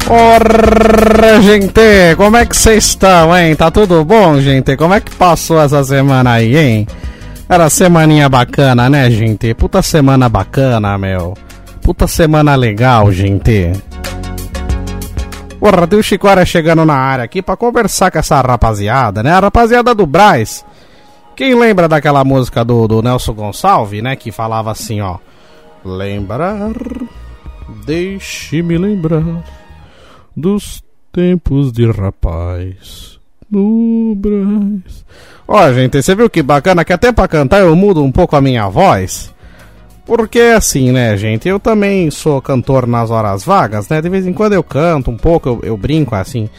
Ora, gente, como é que vocês estão, hein? Tá tudo bom, gente? Como é que passou essa semana aí, hein? Era semaninha bacana, né, gente? Puta semana bacana, meu. Puta semana legal, gente. Porra, tem o Chicória chegando na área aqui pra conversar com essa rapaziada, né? A rapaziada do Braz. Quem lembra daquela música do, do Nelson Gonçalves, né? Que falava assim, ó. Lembrar, deixe-me lembrar dos tempos de rapaz no Brás. Ó, gente, você viu que bacana que até pra cantar eu mudo um pouco a minha voz? Porque assim, né, gente, eu também sou cantor nas horas vagas, né? De vez em quando eu canto um pouco, eu, eu brinco assim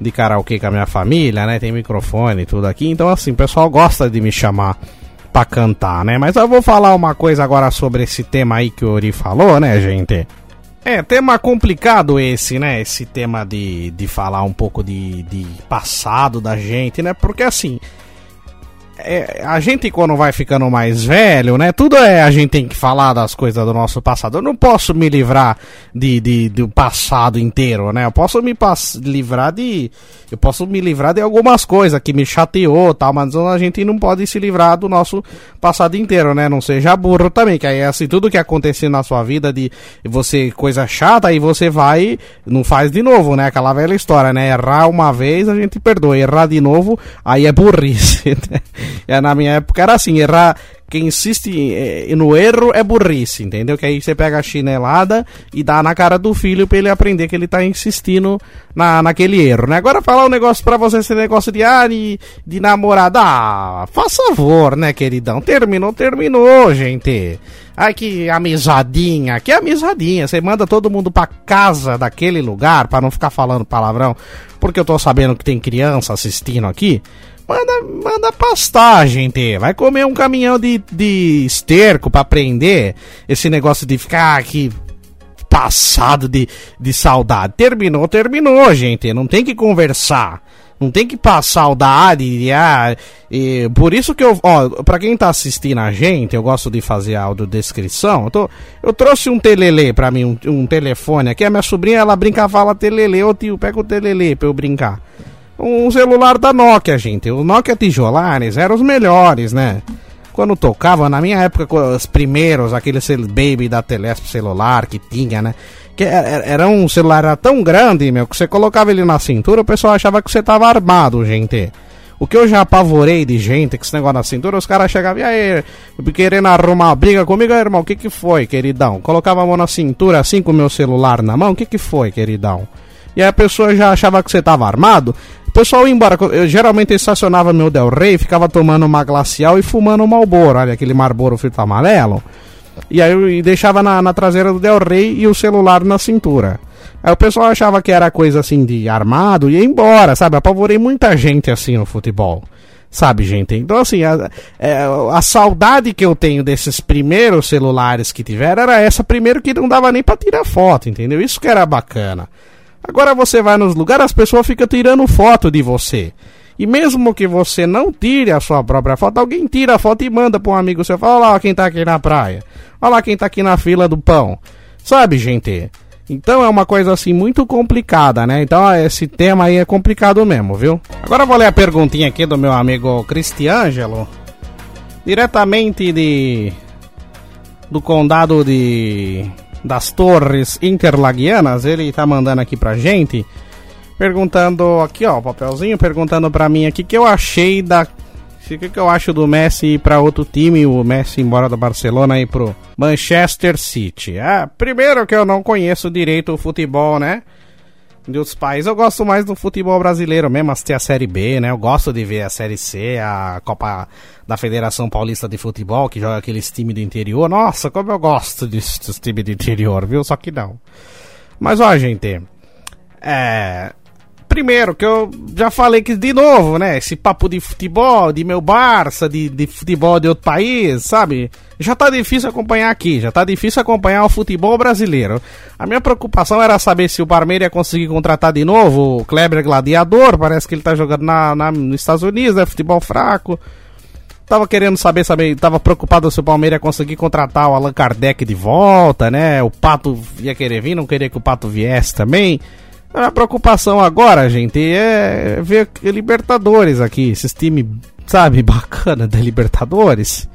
de karaokê com a minha família, né? Tem microfone e tudo aqui. Então, assim, o pessoal gosta de me chamar pra cantar, né? Mas eu vou falar uma coisa agora sobre esse tema aí que o Ori falou, né, gente? É, tema complicado esse, né? Esse tema de, de falar um pouco de, de passado da gente, né? Porque assim, é, a gente quando vai ficando mais velho, né? Tudo é a gente tem que falar das coisas do nosso passado. Eu não posso me livrar de, de do passado inteiro, né? Eu posso me livrar de eu posso me livrar de algumas coisas que me chateou, tal, mas a gente não pode se livrar do nosso passado inteiro, né? Não seja burro também, que aí é assim tudo que aconteceu na sua vida de você coisa chata aí você vai não faz de novo, né? Aquela velha história, né? Errar uma vez a gente perdoa, errar de novo aí é burrice. *laughs* Né? *laughs* é, na minha época era assim, errar. Quem insiste é, no erro é burrice, entendeu? Que aí você pega a chinelada e dá na cara do filho pra ele aprender que ele tá insistindo na, naquele erro, né? Agora falar um negócio pra você, esse negócio de, ah, de, de namorada. Ah, faz favor, né, queridão? Terminou, terminou, gente. Ai, que amizadinha, que amizadinha. Você manda todo mundo pra casa daquele lugar pra não ficar falando palavrão, porque eu tô sabendo que tem criança assistindo aqui. Manda, manda pastar, gente. Vai comer um caminhão de, de esterco pra prender esse negócio de ficar aqui passado de, de saudade. Terminou, terminou, gente. Não tem que conversar. Não tem que passar saudade. Ah, e, por isso que eu. Ó, pra quem tá assistindo a gente, eu gosto de fazer audiodescrição. Eu, tô, eu trouxe um telele pra mim, um, um telefone aqui. A minha sobrinha, ela brinca, fala telele. Ô tio, pega o telele pra eu brincar um celular da Nokia, gente. O Nokia tijolares eram os melhores, né? Quando tocava, na minha época, os primeiros, aquele baby da Telesp celular que tinha, né? Que era um celular era tão grande, meu, que você colocava ele na cintura, o pessoal achava que você tava armado, gente. O que eu já apavorei de gente com esse negócio na cintura, os caras chegavam e aí, querendo arrumar briga comigo, aí, irmão, o que que foi, queridão? Colocava a mão na cintura assim com o meu celular na mão, o que que foi, queridão? E aí a pessoa já achava que você tava armado, pessoal ia embora. Eu geralmente estacionava meu Del Rey, ficava tomando uma glacial e fumando um Malboro, olha aquele Marlboro frito amarelo. E aí eu deixava na, na traseira do Del Rey e o celular na cintura. Aí o pessoal achava que era coisa assim de armado e ia embora, sabe? Apavorei muita gente assim no futebol. Sabe, gente? Então, assim, a, a, é, a, saudade que eu tenho desses primeiros celulares que tiveram era essa primeiro que não dava nem pra tirar foto, entendeu? Isso que era bacana. Agora você vai nos lugares, as pessoas ficam tirando foto de você. E mesmo que você não tire a sua própria foto, alguém tira a foto e manda para um amigo seu. Fala, olha lá quem tá aqui na praia. Olha lá quem tá aqui na fila do pão. Sabe, gente? Então é uma coisa assim muito complicada, né? Então esse tema aí é complicado mesmo, viu? Agora vou ler a perguntinha aqui do meu amigo Cristiângelo. Diretamente de. do condado de das Torres Interlagianas, ele tá mandando aqui pra gente, perguntando aqui, ó, papelzinho, perguntando pra mim aqui que eu achei da o que, que eu acho do Messi ir para outro time, o Messi embora do Barcelona e pro Manchester City. Ah, primeiro que eu não conheço direito o futebol, né? Dos países. Eu gosto mais do futebol brasileiro mesmo, assistir a Série B, né? Eu gosto de ver a Série C, a Copa da Federação Paulista de Futebol, que joga aqueles times do interior. Nossa, como eu gosto desses times do interior, viu? Só que não. Mas, ó, gente. É primeiro, que eu já falei que de novo, né? Esse papo de futebol, de meu Barça, de, de futebol de outro país, sabe? Já tá difícil acompanhar aqui, já tá difícil acompanhar o futebol brasileiro. A minha preocupação era saber se o Parmeira ia conseguir contratar de novo o Kleber Gladiador, parece que ele tá jogando na, na, nos Estados Unidos, é futebol fraco. Tava querendo saber, saber, tava preocupado se o Palmeiras ia conseguir contratar o Allan Kardec de volta, né? O Pato ia querer vir, não queria que o Pato viesse também. A preocupação agora, gente, é ver Libertadores aqui, esses times, sabe, *laughs* bacana da Libertadores.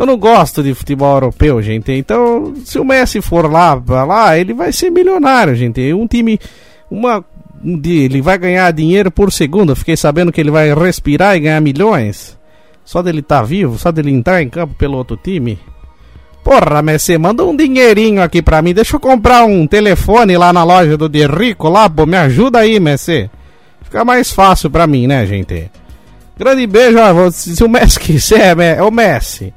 Eu não gosto de futebol europeu, gente. Então, se o Messi for lá, lá, ele vai ser milionário, gente. Um time, uma, ele vai ganhar dinheiro por segundo. Fiquei sabendo que ele vai respirar e ganhar milhões. Só dele estar tá vivo, só dele entrar em campo pelo outro time. Porra, Messi, manda um dinheirinho aqui pra mim. Deixa eu comprar um telefone lá na loja do De Rico lá, pô. Me ajuda aí, Messi. Fica mais fácil pra mim, né, gente? Grande beijo, ó, se o Messi *laughs* quiser, é o Messi.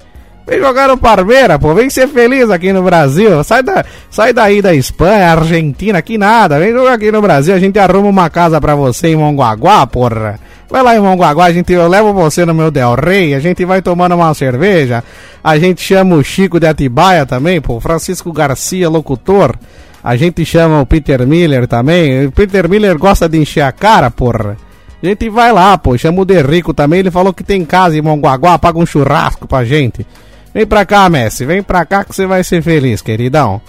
Vem jogar no Parmeira, pô. Vem ser feliz aqui no Brasil. Sai, da, sai daí da Espanha, Argentina, aqui nada. Vem jogar aqui no Brasil. A gente arruma uma casa pra você em Mongaguá, porra. Vai lá em Mongaguá, a gente, eu levo você no meu Del Rey. A gente vai tomando uma cerveja. A gente chama o Chico de Atibaia também, pô. Francisco Garcia, locutor. A gente chama o Peter Miller também. O Peter Miller gosta de encher a cara, porra. A gente vai lá, pô. Chama o Derrico também. Ele falou que tem casa em Mongaguá. Paga um churrasco pra gente. Vem pra cá, Messi. Vem pra cá que você vai ser feliz, queridão.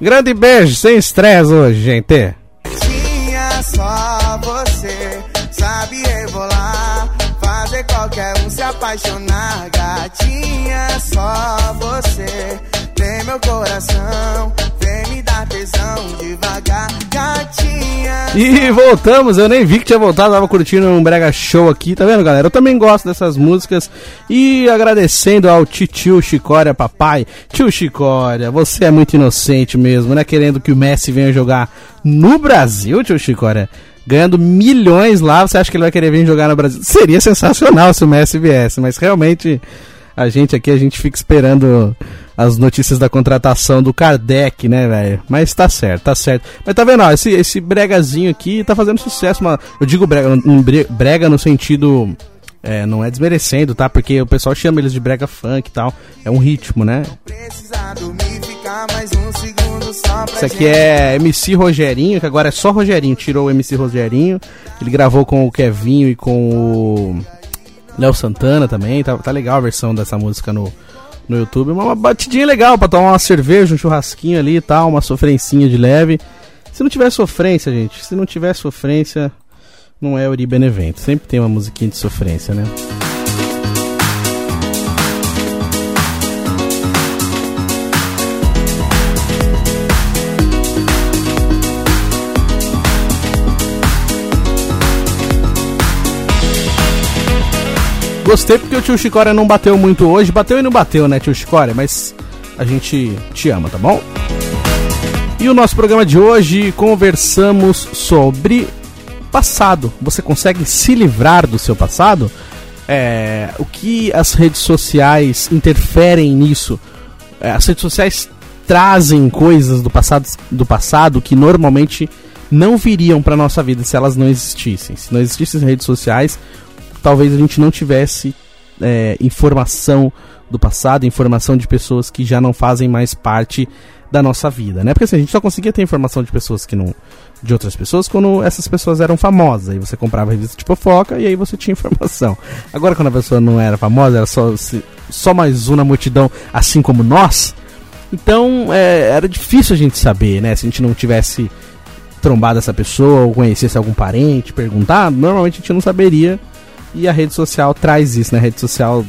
Grande beijo, sem estresse hoje, gente. Tinha só você, sabe rebolar, fazer qualquer um se apaixonar. Gatinha, só você, tem meu coração, E voltamos, eu nem vi que tinha voltado, tava curtindo um brega show aqui, tá vendo, galera? Eu também gosto dessas músicas e agradecendo ao tio Chicória, papai. Tio Chicória, você é muito inocente mesmo, né? Querendo que o Messi venha jogar no Brasil, tio Chicória. Ganhando milhões lá, você acha que ele vai querer vir jogar no Brasil? Seria sensacional se o Messi viesse, mas realmente a gente aqui, a gente fica esperando as notícias da contratação do Kardec, né, velho? Mas tá certo, tá certo. Mas tá vendo, ó, esse, esse bregazinho aqui tá fazendo sucesso. Uma, eu digo brega, um brega no sentido. É, não é desmerecendo, tá? Porque o pessoal chama eles de brega funk e tal. É um ritmo, né? Isso aqui é MC Rogerinho, que agora é só Rogerinho. Tirou o MC Rogerinho. Ele gravou com o Kevinho e com o Léo Santana também. Tá, tá legal a versão dessa música no, no YouTube. Uma batidinha legal para tomar uma cerveja, um churrasquinho ali e tal, uma sofrencinha de leve. Se não tiver sofrência, gente, se não tiver sofrência, não é Uri Benevento. Sempre tem uma musiquinha de sofrência, né? Gostei porque o tio Chicória não bateu muito hoje. Bateu e não bateu, né, tio Chicória? Mas a gente te ama, tá bom? E o nosso programa de hoje conversamos sobre passado. Você consegue se livrar do seu passado? É, o que as redes sociais interferem nisso? É, as redes sociais trazem coisas do passado, do passado que normalmente não viriam para nossa vida se elas não existissem. Se não existissem redes sociais, talvez a gente não tivesse é, informação do passado, informação de pessoas que já não fazem mais parte da nossa vida, né? Porque assim, a gente só conseguia ter informação de pessoas que não. de outras pessoas quando essas pessoas eram famosas. Aí você comprava revista de fofoca e aí você tinha *laughs* informação. Agora, quando a pessoa não era famosa, era só, só mais um na multidão, assim como nós. Então é, era difícil a gente saber, né? Se a gente não tivesse trombado essa pessoa ou conhecesse algum parente, perguntar, normalmente a gente não saberia e a rede social traz isso, né? A rede social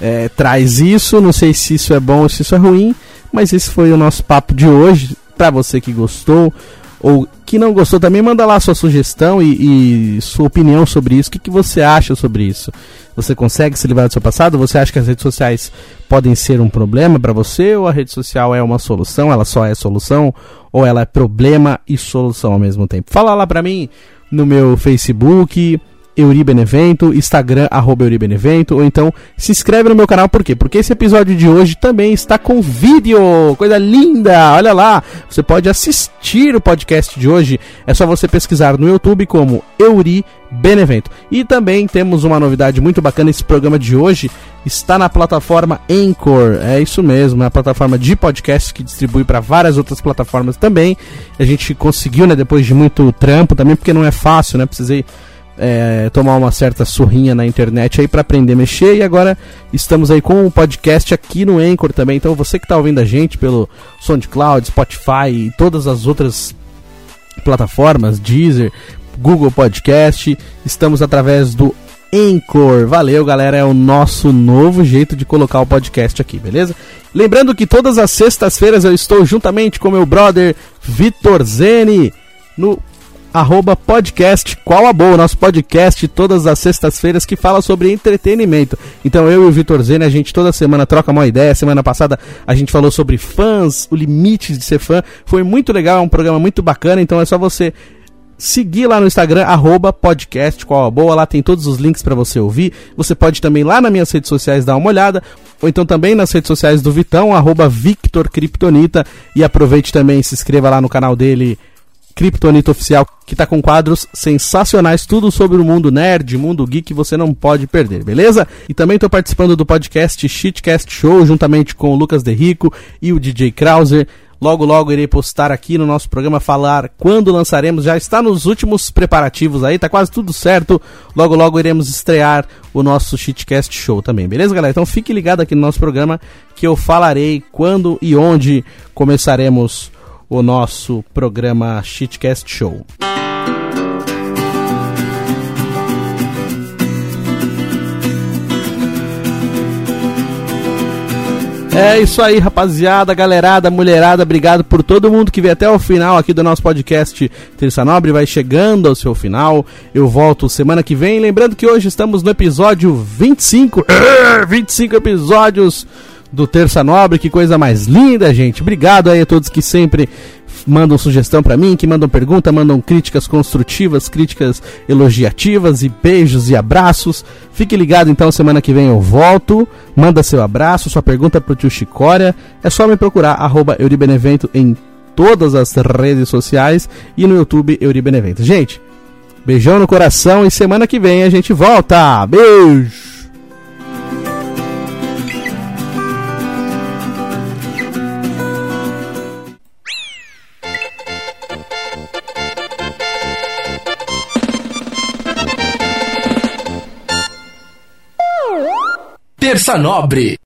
é, traz isso, não sei se isso é bom ou se isso é ruim, mas esse foi o nosso papo de hoje. Para você que gostou ou que não gostou, também manda lá sua sugestão e, e sua opinião sobre isso. O que, que você acha sobre isso? Você consegue se livrar do seu passado? Você acha que as redes sociais podem ser um problema para você? Ou a rede social é uma solução? Ela só é solução? Ou ela é problema e solução ao mesmo tempo? Fala lá para mim no meu Facebook Euribenevento, Instagram, arroba Euribenevento, ou então se inscreve no meu canal, por quê? Porque esse episódio de hoje também está com vídeo, coisa linda, olha lá, você pode assistir o podcast de hoje, é só você pesquisar no YouTube como Euri Benevento. E também temos uma novidade muito bacana, esse programa de hoje está na plataforma Anchor, é isso mesmo, é a plataforma de podcast que distribui para várias outras plataformas também, a gente conseguiu, né, depois de muito trampo também, porque não é fácil, né, precisei é, tomar uma certa surrinha na internet aí para aprender a mexer. E agora estamos aí com o um podcast aqui no Anchor também. Então você que está ouvindo a gente pelo SoundCloud, Spotify e todas as outras plataformas, Deezer, Google Podcast, estamos através do Anchor. Valeu, galera, é o nosso novo jeito de colocar o podcast aqui, beleza? Lembrando que todas as sextas-feiras eu estou juntamente com meu brother Vitor Zene no arroba podcast Qual a Boa, nosso podcast todas as sextas-feiras que fala sobre entretenimento. Então eu e o Vitor Zene, a gente toda semana troca uma ideia. Semana passada a gente falou sobre fãs, o limite de ser fã. Foi muito legal, é um programa muito bacana, então é só você seguir lá no Instagram, arroba podcast qual a boa, lá tem todos os links para você ouvir. Você pode também lá nas minhas redes sociais dar uma olhada, ou então também nas redes sociais do Vitão, arroba Victor Kryptonita, e aproveite também se inscreva lá no canal dele Kryptonita Oficial, que tá com quadros sensacionais, tudo sobre o mundo nerd, mundo geek, você não pode perder, beleza? E também tô participando do podcast Shitcast Show, juntamente com o Lucas Derrico e o DJ Krauser. Logo, logo irei postar aqui no nosso programa falar quando lançaremos. Já está nos últimos preparativos aí, tá quase tudo certo. Logo, logo iremos estrear o nosso Shitcast Show também, beleza, galera? Então fique ligado aqui no nosso programa que eu falarei quando e onde começaremos o nosso programa Shitcast Show. É isso aí, rapaziada, galerada, mulherada, obrigado por todo mundo que veio até o final aqui do nosso podcast Terça Nobre, vai chegando ao seu final. Eu volto semana que vem, lembrando que hoje estamos no episódio 25, 25 *laughs* episódios do Terça Nobre, que coisa mais linda, gente. Obrigado aí a todos que sempre mandam sugestão para mim, que mandam pergunta, mandam críticas construtivas, críticas elogiativas e beijos e abraços. Fique ligado então, semana que vem eu volto. Manda seu abraço, sua pergunta pro tio Chicória. É só me procurar, Euribenevento em todas as redes sociais e no YouTube Euribenevento. Gente, beijão no coração e semana que vem a gente volta. Beijo! Terça Nobre